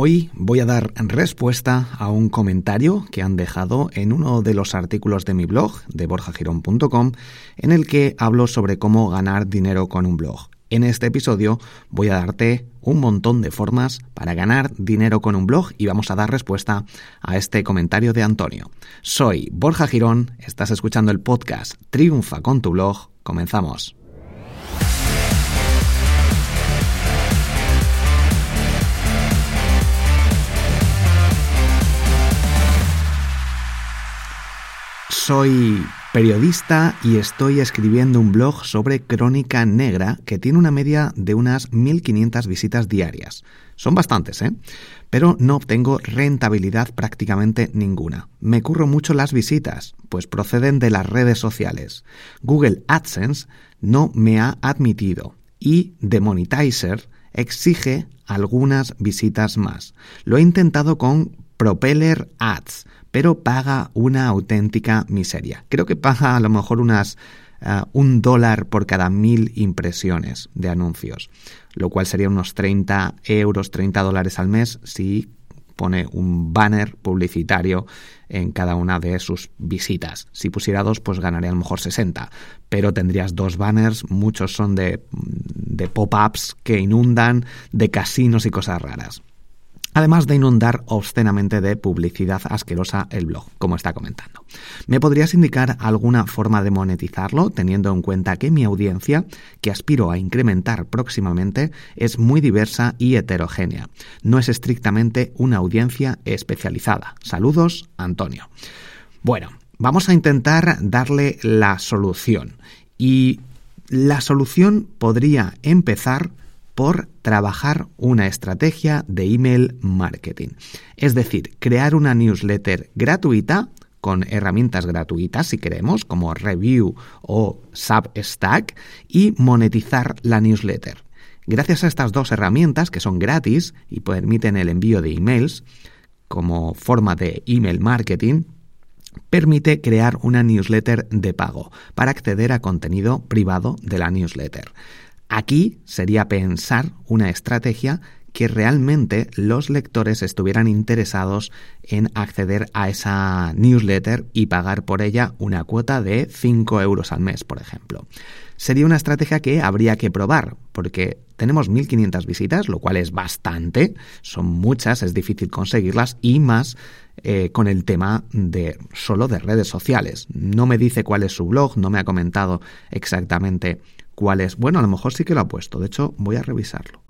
Hoy voy a dar respuesta a un comentario que han dejado en uno de los artículos de mi blog, de borjagirón.com, en el que hablo sobre cómo ganar dinero con un blog. En este episodio voy a darte un montón de formas para ganar dinero con un blog y vamos a dar respuesta a este comentario de Antonio. Soy Borja Girón, estás escuchando el podcast Triunfa con tu blog. Comenzamos. Soy periodista y estoy escribiendo un blog sobre crónica negra que tiene una media de unas 1.500 visitas diarias. Son bastantes, ¿eh? Pero no obtengo rentabilidad prácticamente ninguna. Me curro mucho las visitas, pues proceden de las redes sociales. Google AdSense no me ha admitido y The Monetizer exige algunas visitas más. Lo he intentado con Propeller Ads, pero paga una auténtica miseria. Creo que paga a lo mejor unas uh, un dólar por cada mil impresiones de anuncios, lo cual sería unos 30 euros, 30 dólares al mes si pone un banner publicitario en cada una de sus visitas. Si pusiera dos, pues ganaría a lo mejor 60, pero tendrías dos banners, muchos son de, de pop-ups que inundan, de casinos y cosas raras además de inundar obscenamente de publicidad asquerosa el blog, como está comentando. ¿Me podrías indicar alguna forma de monetizarlo, teniendo en cuenta que mi audiencia, que aspiro a incrementar próximamente, es muy diversa y heterogénea? No es estrictamente una audiencia especializada. Saludos, Antonio. Bueno, vamos a intentar darle la solución. Y la solución podría empezar por trabajar una estrategia de email marketing. Es decir, crear una newsletter gratuita con herramientas gratuitas si queremos, como Review o Substack, y monetizar la newsletter. Gracias a estas dos herramientas, que son gratis y permiten el envío de emails como forma de email marketing, permite crear una newsletter de pago para acceder a contenido privado de la newsletter. Aquí sería pensar una estrategia que realmente los lectores estuvieran interesados en acceder a esa newsletter y pagar por ella una cuota de 5 euros al mes, por ejemplo. Sería una estrategia que habría que probar, porque tenemos 1.500 visitas, lo cual es bastante, son muchas, es difícil conseguirlas, y más eh, con el tema de solo de redes sociales. No me dice cuál es su blog, no me ha comentado exactamente cuál es. Bueno, a lo mejor sí que lo ha puesto. De hecho, voy a revisarlo.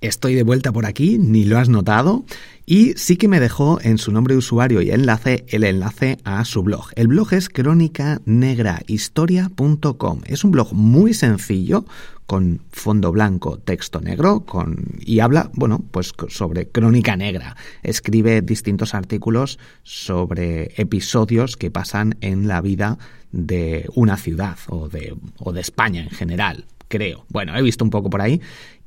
Estoy de vuelta por aquí, ni lo has notado, y sí que me dejó en su nombre de usuario y enlace el enlace a su blog. El blog es crónicanegrahistoria.com. Es un blog muy sencillo, con fondo blanco, texto negro, con y habla, bueno, pues sobre crónica negra. Escribe distintos artículos sobre episodios que pasan en la vida de una ciudad o de, o de España en general, creo. Bueno, he visto un poco por ahí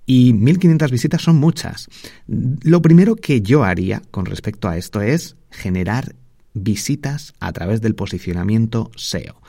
Y 1500 visitas son muchas. Lo primero que yo haría con respecto a esto es generar visitas a través del posicionamiento SEO.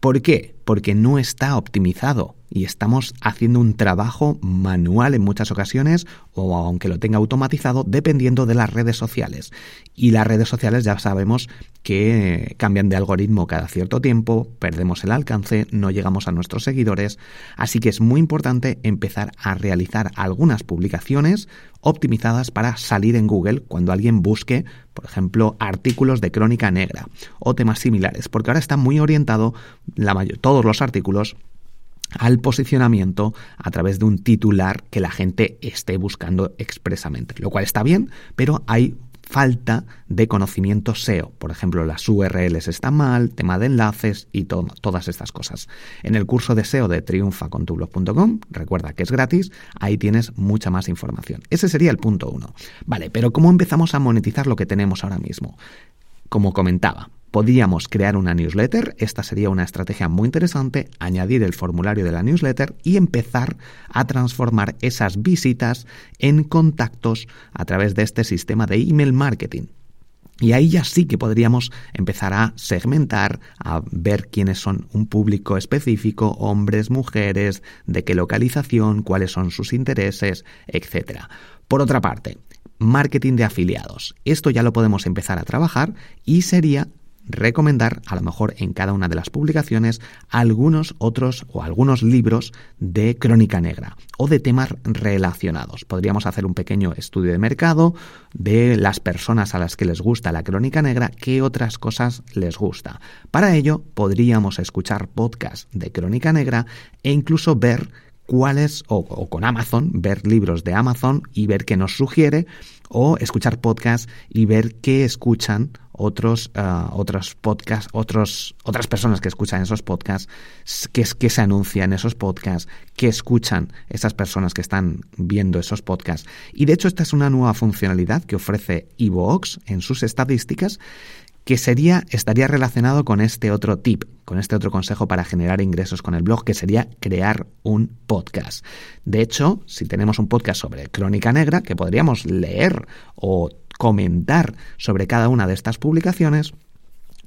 ¿Por qué? Porque no está optimizado y estamos haciendo un trabajo manual en muchas ocasiones o aunque lo tenga automatizado dependiendo de las redes sociales. Y las redes sociales ya sabemos que cambian de algoritmo cada cierto tiempo, perdemos el alcance, no llegamos a nuestros seguidores, así que es muy importante empezar a realizar algunas publicaciones optimizadas para salir en Google cuando alguien busque, por ejemplo, artículos de crónica negra o temas similares, porque ahora está muy orientado la todos los artículos al posicionamiento a través de un titular que la gente esté buscando expresamente, lo cual está bien, pero hay falta de conocimiento SEO. Por ejemplo, las URLs están mal, tema de enlaces y todas estas cosas. En el curso de SEO de triunfacontublog.com, recuerda que es gratis, ahí tienes mucha más información. Ese sería el punto uno. Vale, pero ¿cómo empezamos a monetizar lo que tenemos ahora mismo? Como comentaba, Podríamos crear una newsletter, esta sería una estrategia muy interesante, añadir el formulario de la newsletter y empezar a transformar esas visitas en contactos a través de este sistema de email marketing. Y ahí ya sí que podríamos empezar a segmentar, a ver quiénes son un público específico, hombres, mujeres, de qué localización, cuáles son sus intereses, etc. Por otra parte, marketing de afiliados. Esto ya lo podemos empezar a trabajar y sería recomendar, a lo mejor en cada una de las publicaciones, algunos otros o algunos libros de crónica negra o de temas relacionados. Podríamos hacer un pequeño estudio de mercado de las personas a las que les gusta la crónica negra, qué otras cosas les gusta. Para ello, podríamos escuchar podcasts de crónica negra e incluso ver cuáles, o, o, con Amazon, ver libros de Amazon y ver qué nos sugiere, o escuchar podcasts y ver qué escuchan otros, uh, otros podcasts, otros, otras personas que escuchan esos podcasts, qué que se anuncian esos podcasts, qué escuchan esas personas que están viendo esos podcasts. Y de hecho esta es una nueva funcionalidad que ofrece Evox en sus estadísticas que sería, estaría relacionado con este otro tip, con este otro consejo para generar ingresos con el blog, que sería crear un podcast. De hecho, si tenemos un podcast sobre crónica negra, que podríamos leer o comentar sobre cada una de estas publicaciones,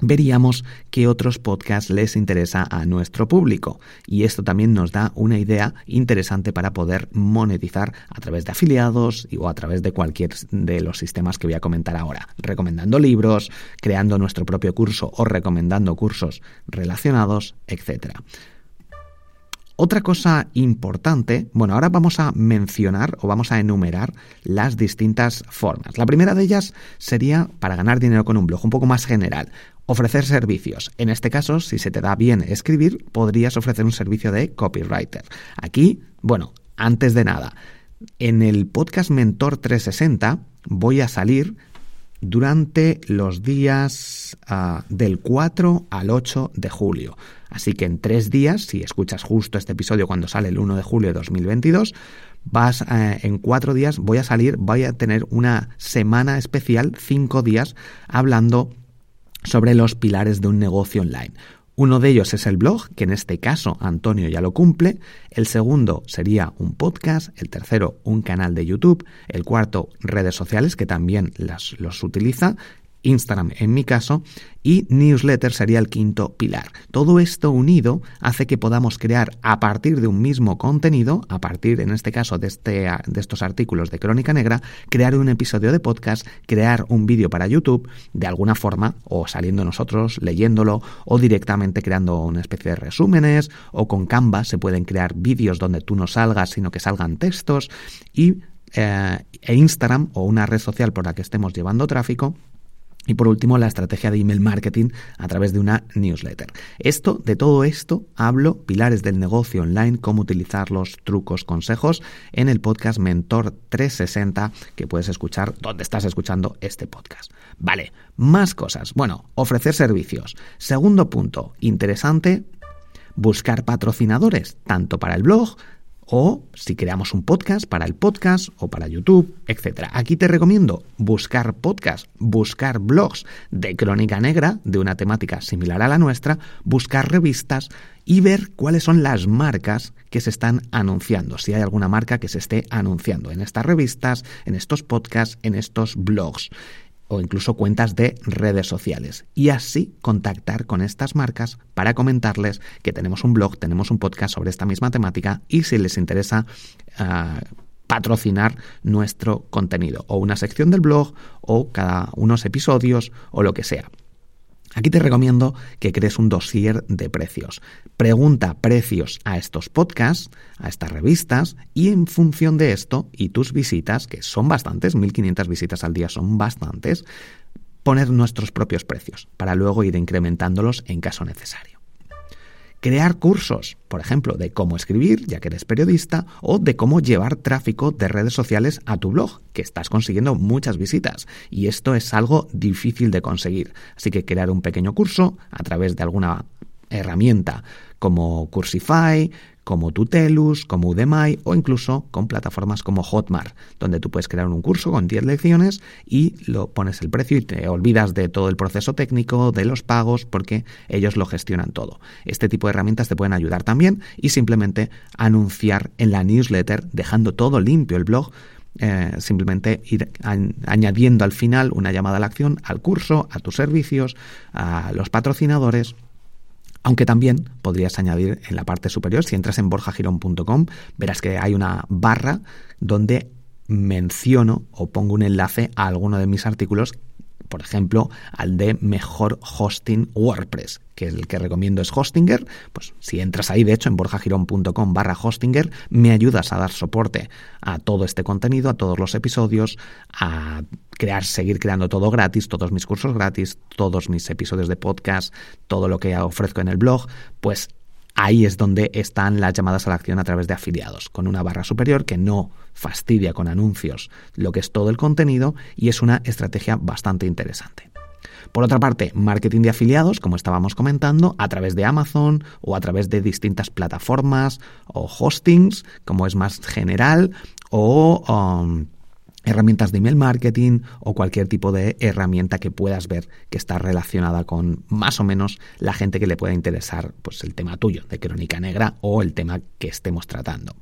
veríamos qué otros podcasts les interesa a nuestro público. Y esto también nos da una idea interesante para poder monetizar a través de afiliados o a través de cualquier de los sistemas que voy a comentar ahora. Recomendando libros, creando nuestro propio curso o recomendando cursos relacionados, etcétera. Otra cosa importante, bueno, ahora vamos a mencionar o vamos a enumerar las distintas formas. La primera de ellas sería para ganar dinero con un blog, un poco más general. Ofrecer servicios. En este caso, si se te da bien escribir, podrías ofrecer un servicio de copywriter. Aquí, bueno, antes de nada, en el podcast Mentor 360 voy a salir durante los días uh, del 4 al 8 de julio. Así que en tres días, si escuchas justo este episodio cuando sale el 1 de julio de 2022, vas eh, en cuatro días, voy a salir, voy a tener una semana especial, cinco días, hablando sobre los pilares de un negocio online. Uno de ellos es el blog, que en este caso Antonio ya lo cumple. El segundo sería un podcast. El tercero, un canal de YouTube. El cuarto, redes sociales, que también las, los utiliza. Instagram en mi caso, y newsletter sería el quinto pilar. Todo esto unido hace que podamos crear a partir de un mismo contenido, a partir en este caso de, este, de estos artículos de Crónica Negra, crear un episodio de podcast, crear un vídeo para YouTube, de alguna forma, o saliendo nosotros, leyéndolo, o directamente creando una especie de resúmenes, o con Canva se pueden crear vídeos donde tú no salgas, sino que salgan textos, y eh, e Instagram o una red social por la que estemos llevando tráfico y por último, la estrategia de email marketing a través de una newsletter. Esto, de todo esto, hablo, pilares del negocio online, cómo utilizar los trucos, consejos, en el podcast Mentor 360 que puedes escuchar donde estás escuchando este podcast. Vale, más cosas. Bueno, ofrecer servicios. Segundo punto, interesante, buscar patrocinadores, tanto para el blog o si creamos un podcast para el podcast o para YouTube, etc. Aquí te recomiendo buscar podcasts, buscar blogs de crónica negra de una temática similar a la nuestra, buscar revistas y ver cuáles son las marcas que se están anunciando, si hay alguna marca que se esté anunciando en estas revistas, en estos podcasts, en estos blogs o incluso cuentas de redes sociales y así contactar con estas marcas para comentarles que tenemos un blog, tenemos un podcast sobre esta misma temática y si les interesa ah, patrocinar nuestro contenido o una sección del blog o cada unos episodios o lo que sea. Aquí te recomiendo que crees un dossier de precios. Pregunta precios a estos podcasts, a estas revistas, y en función de esto y tus visitas, que son bastantes, 1500 visitas al día son bastantes, poner nuestros propios precios para luego ir incrementándolos en caso necesario crear cursos, por ejemplo, de cómo escribir, ya que eres periodista, o de cómo llevar tráfico de redes sociales a tu blog, que estás consiguiendo muchas visitas. Y esto es algo difícil de conseguir. Así que crear un pequeño curso a través de alguna herramienta como Cursify, como Tutelus, como Udemy o incluso con plataformas como Hotmart, donde tú puedes crear un curso con 10 lecciones y lo pones el precio y te olvidas de todo el proceso técnico, de los pagos, porque ellos lo gestionan todo. Este tipo de herramientas te pueden ayudar también y simplemente anunciar en la newsletter, dejando todo limpio el blog, eh, simplemente ir añadiendo al final una llamada a la acción al curso, a tus servicios, a los patrocinadores aunque también podrías añadir en la parte superior, si entras en borjagirón.com, verás que hay una barra donde menciono o pongo un enlace a alguno de mis artículos por ejemplo, al de mejor hosting WordPress, que el que recomiendo es Hostinger. Pues si entras ahí, de hecho, en borjagirón.com barra Hostinger, me ayudas a dar soporte a todo este contenido, a todos los episodios, a crear, seguir creando todo gratis, todos mis cursos gratis, todos mis episodios de podcast, todo lo que ofrezco en el blog, pues ahí es donde están las llamadas a la acción a través de afiliados, con una barra superior que no fastidia con anuncios lo que es todo el contenido y es una estrategia bastante interesante. Por otra parte, marketing de afiliados, como estábamos comentando, a través de Amazon o a través de distintas plataformas o hostings, como es más general, o um, herramientas de email marketing o cualquier tipo de herramienta que puedas ver que está relacionada con más o menos la gente que le pueda interesar pues el tema tuyo de crónica negra o el tema que estemos tratando.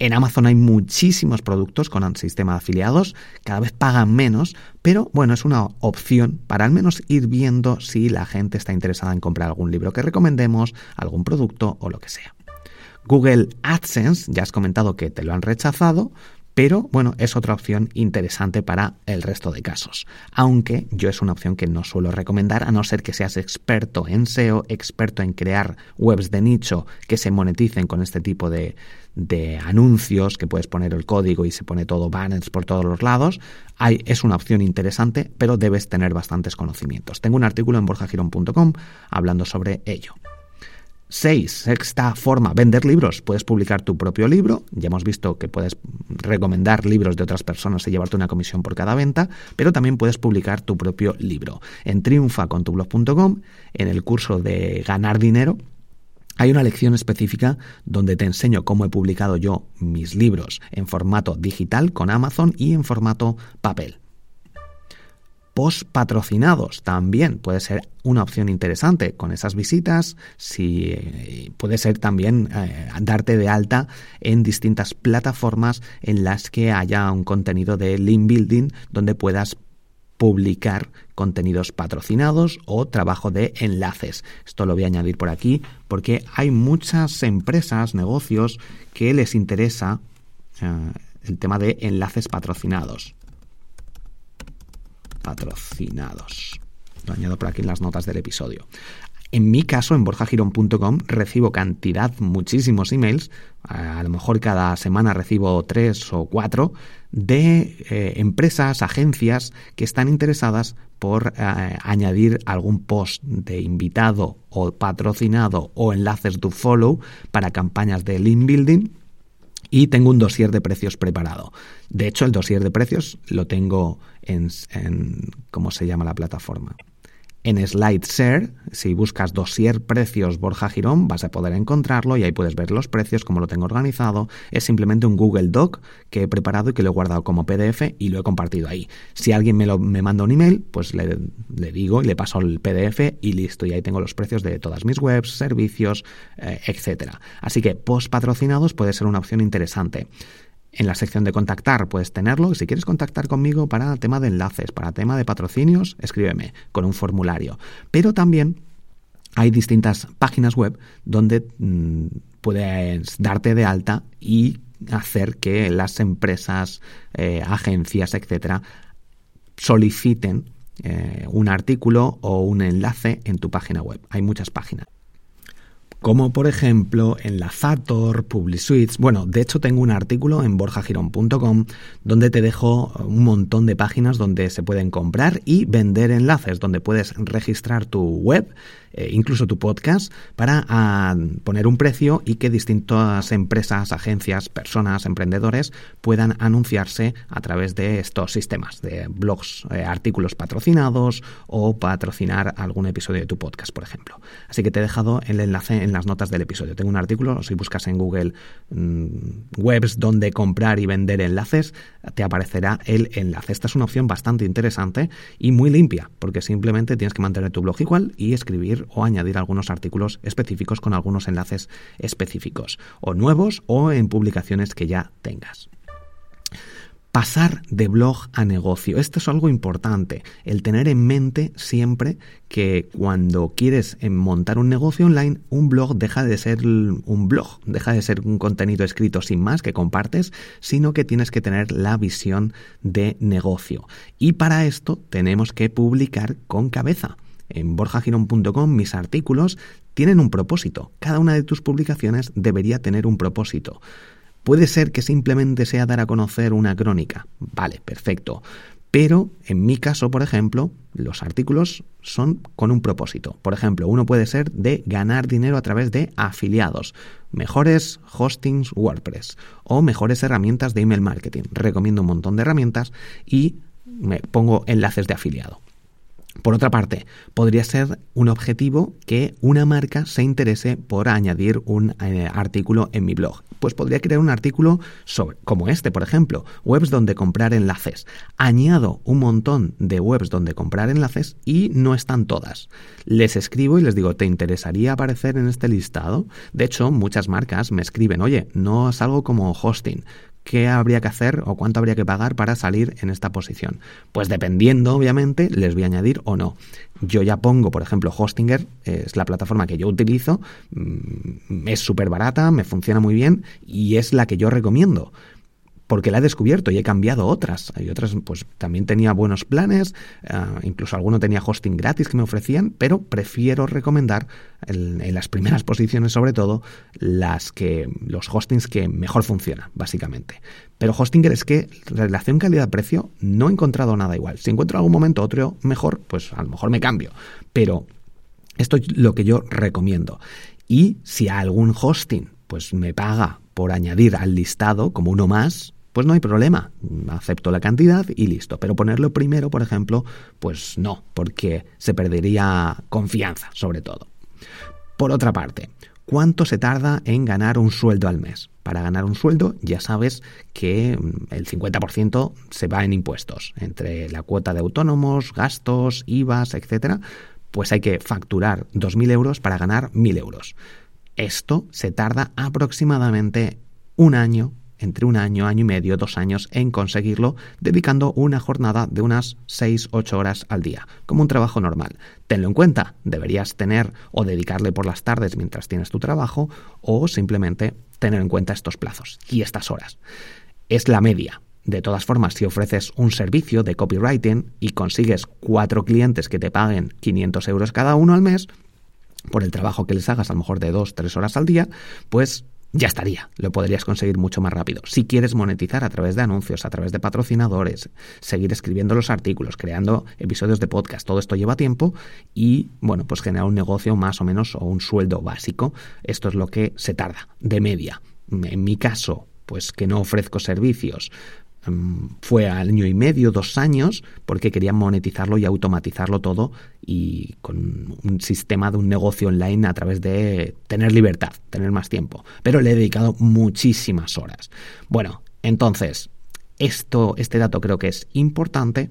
En Amazon hay muchísimos productos con sistema de afiliados, cada vez pagan menos, pero bueno, es una opción para al menos ir viendo si la gente está interesada en comprar algún libro que recomendemos, algún producto o lo que sea. Google AdSense, ya has comentado que te lo han rechazado, pero bueno, es otra opción interesante para el resto de casos. Aunque yo es una opción que no suelo recomendar a no ser que seas experto en SEO, experto en crear webs de nicho que se moneticen con este tipo de, anuncios, que puedes poner el código y se pone todo banners por todos los lados. Hay, es una opción interesante, pero debes tener bastantes conocimientos. Tengo un artículo en borjagirón.com hablando sobre ello. 6. Sexta forma, vender libros. Puedes publicar tu propio libro. Ya hemos visto que puedes recomendar libros de otras personas y llevarte una comisión por cada venta, pero también puedes publicar tu propio libro. En triunfacontublog.com, en el curso de ganar dinero, hay una lección específica donde te enseño cómo he publicado yo mis libros en formato digital con Amazon y en formato papel post patrocinados también puede ser una opción interesante con esas visitas si eh, puede ser también eh, darte de alta en distintas plataformas en las que haya un contenido de link building donde puedas publicar contenidos patrocinados o trabajo de enlaces. Esto lo voy a añadir por aquí porque hay muchas empresas, negocios que les interesa eh, el tema de enlaces patrocinados patrocinados. Lo añado por aquí en las notas del episodio. En mi caso, en borjagirón.com recibo cantidad, muchísimos emails, a lo mejor cada semana recibo tres o cuatro, de eh, empresas, agencias que están interesadas por eh, añadir algún post de invitado o patrocinado o enlaces to follow para campañas de link building y tengo un dossier de precios preparado. De hecho, el dossier de precios lo tengo en, ¿cómo se llama la plataforma? En SlideShare, si buscas dossier precios Borja Girón, vas a poder encontrarlo y ahí puedes ver los precios, cómo lo tengo organizado. Es simplemente un Google Doc que he preparado y que lo he guardado como PDF y lo he compartido ahí. Si alguien me, lo, me manda un email, pues le, le, digo y le paso el PDF y listo. Y ahí tengo los precios de todas mis webs, servicios, eh, etcétera. Así que post patrocinados puede ser una opción interesante. En la sección de contactar puedes tenerlo. Si quieres contactar conmigo para tema de enlaces, para tema de patrocinios, escríbeme con un formulario. Pero también hay distintas páginas web donde mm, puedes darte de alta y hacer que las empresas, eh, agencias, etcétera, soliciten eh, un artículo o un enlace en tu página web. Hay muchas páginas como por ejemplo Enlazator, PubliSuites. Bueno, de hecho tengo un artículo en borjagirón.com donde te dejo un montón de páginas donde se pueden comprar y vender enlaces, donde puedes registrar tu web eh, incluso tu podcast, para ah, poner un precio y que distintas empresas, agencias, personas, emprendedores puedan anunciarse a través de estos sistemas, de blogs, eh, artículos patrocinados o patrocinar algún episodio de tu podcast, por ejemplo. Así que te he dejado el enlace en las notas del episodio. Tengo un artículo, si buscas en Google mm, webs donde comprar y vender enlaces, te aparecerá el enlace. Esta es una opción bastante interesante y muy limpia, porque simplemente tienes que mantener tu blog igual y escribir o añadir algunos artículos específicos con algunos enlaces específicos, o nuevos o en publicaciones que ya tengas. Pasar de blog a negocio. Esto es algo importante, el tener en mente siempre que cuando quieres montar un negocio online, un blog deja de ser un blog, deja de ser un contenido escrito sin más que compartes, sino que tienes que tener la visión de negocio. Y para esto tenemos que publicar con cabeza. En borjagirón.com mis artículos tienen un propósito. Cada una de tus publicaciones debería tener un propósito. Puede ser que simplemente sea dar a conocer una crónica. Vale, perfecto. Pero en mi caso, por ejemplo, los artículos son con un propósito. Por ejemplo, uno puede ser de ganar dinero a través de afiliados, mejores hostings WordPress o mejores herramientas de email marketing. Recomiendo un montón de herramientas y me pongo enlaces de afiliado. Por otra parte, podría ser un objetivo que una marca se interese por añadir un eh, artículo en mi blog. Pues podría crear un artículo sobre, como este, por ejemplo, webs donde comprar enlaces. Añado un montón de webs donde comprar enlaces y no están todas. Les escribo y les digo, ¿te interesaría aparecer en este listado? De hecho, muchas marcas me escriben, oye, no salgo como hosting, qué habría que hacer o cuánto habría que pagar para salir en esta posición. Pues dependiendo, obviamente, les voy a añadir o no. Yo ya pongo, por ejemplo, Hostinger, es la plataforma que yo utilizo, mm, es súper barata, me funciona muy bien y es la que yo recomiendo porque la he descubierto y he cambiado otras. Hay otras, pues también tenía buenos planes, eh, incluso alguno tenía hosting gratis que me ofrecían, pero prefiero recomendar en, las primeras posiciones, sobre todo, las que los hostings que mejor funcionan, básicamente. Pero Hostinger es que relación calidad-precio no he encontrado nada igual. Si encuentro algún momento otro mejor, pues a lo mejor me cambio. Pero esto es lo que yo recomiendo. Y si algún hosting pues me paga por añadir al listado como uno más, pues no hay problema, acepto la cantidad y listo. Pero ponerlo primero, por ejemplo, pues no, porque se perdería confianza, sobre todo. Por otra parte, ¿cuánto se tarda en ganar un sueldo al mes? Para ganar un sueldo ya sabes que mm, el 50% se va en impuestos, entre la cuota de autónomos, gastos, IVAs, etc. Pues hay que facturar 2.000 euros para ganar 1.000 euros. Esto se tarda aproximadamente un año entre un año, año y medio, dos años en conseguirlo, dedicando una jornada de unas 6-8 horas al día, como un trabajo normal. Tenlo en cuenta, deberías tener o dedicarle por las tardes mientras tienes tu trabajo, o simplemente tener en cuenta estos plazos y estas horas. Es la media. De todas formas, si ofreces un servicio de copywriting y consigues cuatro clientes que te paguen 500 euros cada uno al mes, por el trabajo que les hagas a lo mejor de dos, tres horas al día, pues ya estaría, lo podrías conseguir mucho más rápido. Si quieres monetizar a través de anuncios, a través de patrocinadores, seguir escribiendo los artículos, creando episodios de podcast, todo esto lleva tiempo y, bueno, pues generar un negocio más o menos o un sueldo básico. Esto es lo que se tarda, de media. En mi caso, pues que no ofrezco servicios, mm, fue año y medio, dos años, porque querían monetizarlo y automatizarlo todo y con un sistema de un negocio online a través de tener libertad, tener más tiempo. Pero le he dedicado muchísimas horas. Bueno, entonces, esto, este dato creo que es importante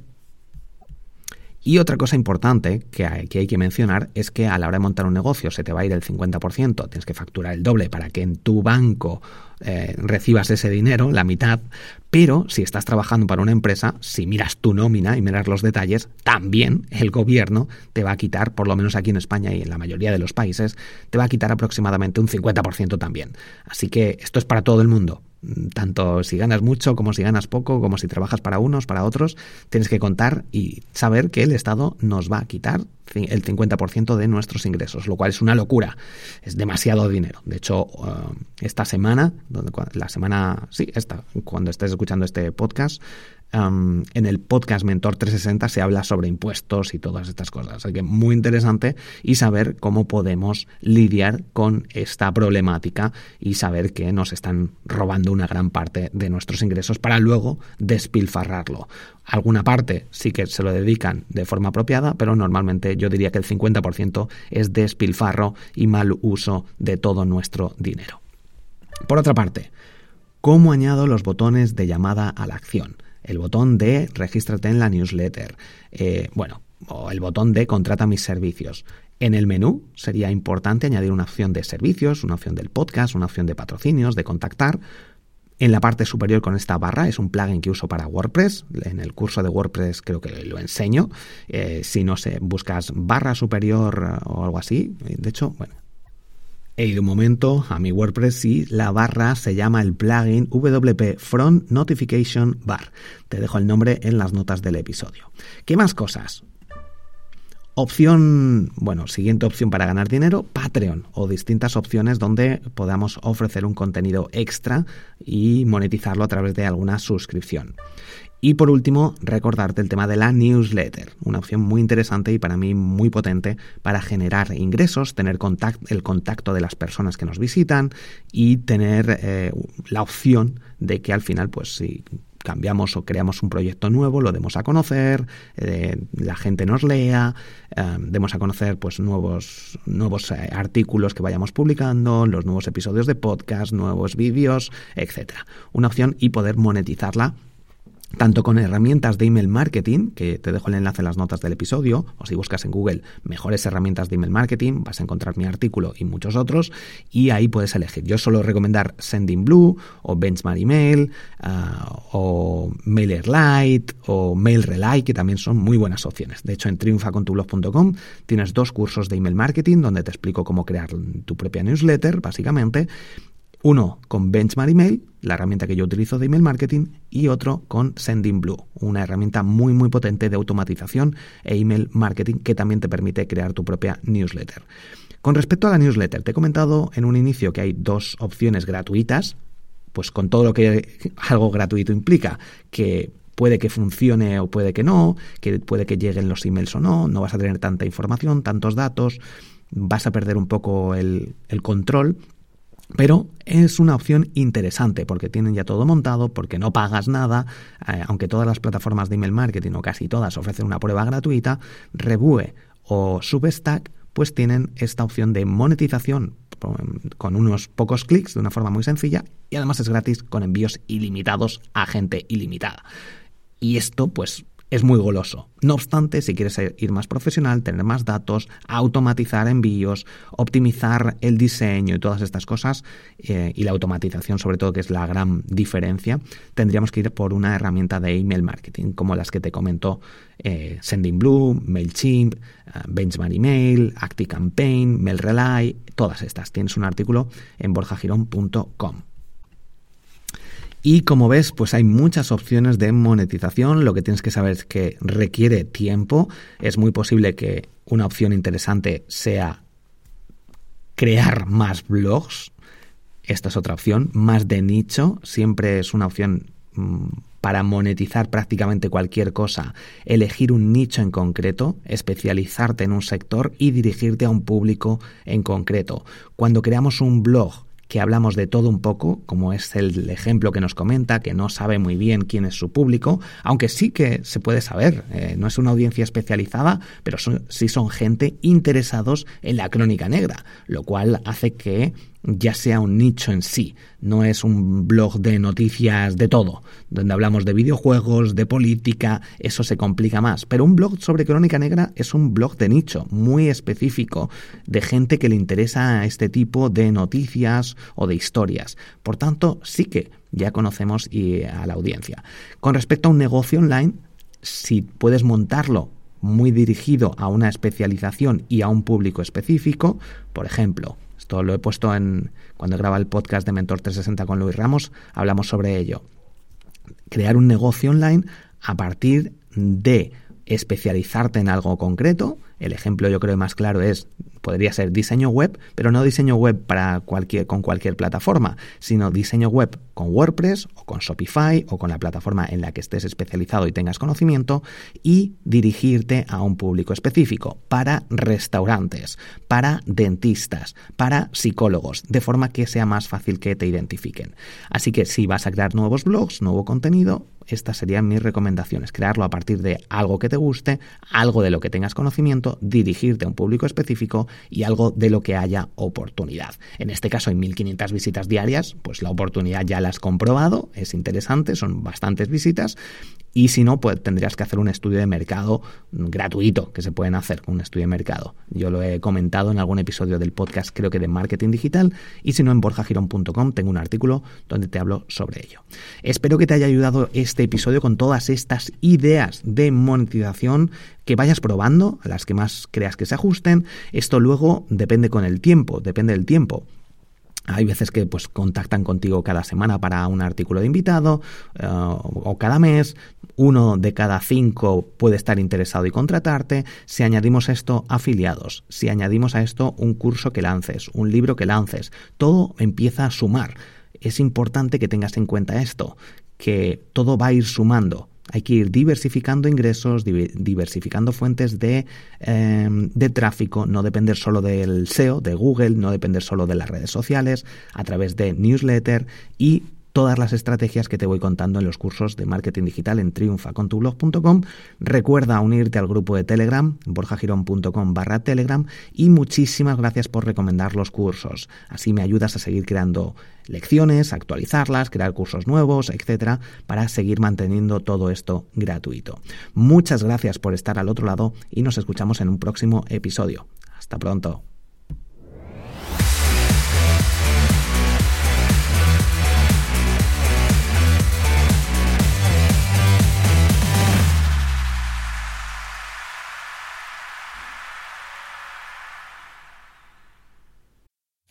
y otra cosa importante que hay, que mencionar es que a la hora de montar un negocio se te va a ir el 50%, tienes que facturar el doble para que en tu banco eh, recibas ese dinero, la mitad, pero si estás trabajando para una empresa, si miras tu nómina y miras los detalles, también el gobierno te va a quitar, por lo menos aquí en España y en la mayoría de los países, te va a quitar aproximadamente un 50% también. Así que esto es para todo el mundo tanto si ganas mucho como si ganas poco, como si trabajas para unos, para otros, tienes que contar y saber que el Estado nos va a quitar el 50% de nuestros ingresos, lo cual es una locura, es demasiado dinero. De hecho, uh, esta semana, la semana, sí, esta, cuando estés escuchando este podcast, en el podcast Mentor 360 se habla sobre impuestos y todas estas cosas. Así que muy interesante y saber cómo podemos lidiar con esta problemática y saber que nos están robando una gran parte de nuestros ingresos para luego despilfarrarlo. Alguna parte sí que se lo dedican de forma apropiada, pero normalmente yo diría que el 50% es despilfarro y mal uso de todo nuestro dinero. Por otra parte, ¿cómo añado los botones de llamada a la acción? El botón de regístrate en la newsletter, eh, bueno, o el botón de contrata mis servicios. En el menú sería importante añadir una opción de servicios, una opción del podcast, una opción de patrocinios, de contactar. En la parte superior con esta barra es un plugin que uso para WordPress. En el curso de WordPress creo que lo enseño. Eh, si no sé, buscas barra superior o algo así. De hecho, bueno, He ido un momento a mi WordPress y la barra se llama el plugin WP Front Notification Bar. Te dejo el nombre en las notas del episodio. ¿Qué más cosas? Opción, bueno, siguiente opción para ganar dinero, Patreon o distintas opciones donde podamos ofrecer un contenido extra y monetizarlo a través de alguna suscripción. Y por último, recordarte el tema de la newsletter, una opción muy interesante y para mí muy potente para generar ingresos, tener el contacto de las personas que nos visitan y tener eh, la opción de que al final, pues si cambiamos o creamos un proyecto nuevo, lo demos a conocer, eh, la gente nos lea, eh, demos a conocer pues nuevos, nuevos artículos que vayamos publicando, los nuevos episodios de podcast, nuevos vídeos, etcétera. Una opción y poder monetizarla tanto con herramientas de email marketing, que te dejo el enlace en las notas del episodio, o si buscas en Google mejores herramientas de email marketing, vas a encontrar mi artículo y muchos otros, y ahí puedes elegir. Yo suelo recomendar Sending Blue, o Benchmark Email, uh, o MailerLite, o MailRelay, que también son muy buenas opciones. De hecho, en triunfacontublog.com tienes dos cursos de email marketing donde te explico cómo crear tu propia newsletter, básicamente, uno con Benchmark Email, la herramienta que yo utilizo de email marketing, y otro con Sending Blue, una herramienta muy muy potente de automatización e email marketing que también te permite crear tu propia newsletter. Con respecto a la newsletter, te he comentado en un inicio que hay dos opciones gratuitas, pues con todo lo que algo gratuito implica, que puede que funcione o puede que no, que puede que lleguen los emails o no, no vas a tener tanta información, tantos datos, vas a perder un poco el, el control pero es una opción interesante porque tienen ya todo montado, porque no pagas nada, eh, aunque todas las plataformas de email marketing o casi todas ofrecen una prueba gratuita, Rebue o Substack pues tienen esta opción de monetización con unos pocos clics de una forma muy sencilla y además es gratis con envíos ilimitados a gente ilimitada. Y esto pues es muy goloso. No obstante, si quieres ir más profesional, tener más datos, automatizar envíos, optimizar el diseño y todas estas cosas, eh, y la automatización sobre todo, que es la gran diferencia, tendríamos que ir por una herramienta de email marketing, como las que te comentó eh, Sending Blue, MailChimp, eh, Benchmark Email, ActiveCampaign, MailRelay, todas estas. Tienes un artículo en borjagirón.com. Y como ves, pues hay muchas opciones de monetización. Lo que tienes que saber es que requiere tiempo. Es muy posible que una opción interesante sea crear más blogs. Esta es otra opción, más de nicho. Siempre es una opción mm, para monetizar prácticamente cualquier cosa, elegir un nicho en concreto, especializarte en un sector y dirigirte a un público en concreto. Cuando creamos un blog que hablamos de todo un poco, como es el ejemplo que nos comenta, que no sabe muy bien quién es su público, aunque sí que se puede saber, eh, no es una audiencia especializada, pero sí son gente interesados en la crónica negra, lo cual hace que ya sea un nicho en sí, no es un blog de noticias de todo, donde hablamos de videojuegos, de política, eso se complica más, pero un blog sobre crónica negra es un blog de nicho, muy específico, de gente que le interesa este tipo de noticias o de historias. Por tanto, sí que ya conocemos a la audiencia. Con respecto a un negocio online, si puedes montarlo muy dirigido a una especialización y a un público específico, por ejemplo, esto lo he puesto en cuando graba el podcast de Mentor 360 con Luis Ramos, hablamos sobre ello. Crear un negocio online a partir de especializarte en algo concreto. El ejemplo yo creo más claro es podría ser diseño web, pero no diseño web para cualquier, con cualquier plataforma, sino diseño web con WordPress o con Shopify o con la plataforma en la que estés especializado y tengas conocimiento y dirigirte a un público específico para restaurantes, para dentistas, para psicólogos, de forma que sea más fácil que te identifiquen. Así que si vas a crear nuevos blogs, nuevo contenido, estas serían mis recomendaciones. Crearlo a partir de algo que te guste, algo de lo que tengas conocimiento, dirigirte a un público específico y algo de lo que haya oportunidad. En este caso hay 1500 visitas diarias, pues la oportunidad ya la has comprobado, es interesante, son bastantes visitas y si no, pues tendrías que hacer un estudio de mercado gratuito que se pueden hacer un estudio de mercado. Yo lo he comentado en algún episodio del podcast, creo que de marketing digital, y si no, en borjagirón.com tengo un artículo donde te hablo sobre ello. Espero que te haya ayudado este episodio con todas estas ideas de monetización que vayas probando, las que más creas que se ajusten. Esto luego depende con el tiempo, depende del tiempo. Hay veces que pues contactan contigo cada semana para un artículo de invitado eh, o cada mes. Uno de cada cinco puede estar interesado y contratarte. Si añadimos esto, afiliados. Si añadimos a esto un curso que lances, un libro que lances, todo empieza a sumar. Es importante que tengas en cuenta esto, que todo va a ir sumando. Hay que ir diversificando ingresos, diversificando fuentes de, em, de, tráfico, no depender solo del SEO, de Google, no depender solo de las redes sociales, a través de newsletter y todas las estrategias que te voy contando en los cursos de marketing digital en triunfacontublog.com. Recuerda unirte al grupo de Telegram, borjagirón.com barra Telegram y muchísimas gracias por recomendar los cursos. Así me ayudas a seguir creando lecciones, actualizarlas, crear cursos nuevos, etcétera, para seguir manteniendo todo esto gratuito. Muchas gracias por estar al otro lado y nos escuchamos en un próximo episodio. Hasta pronto.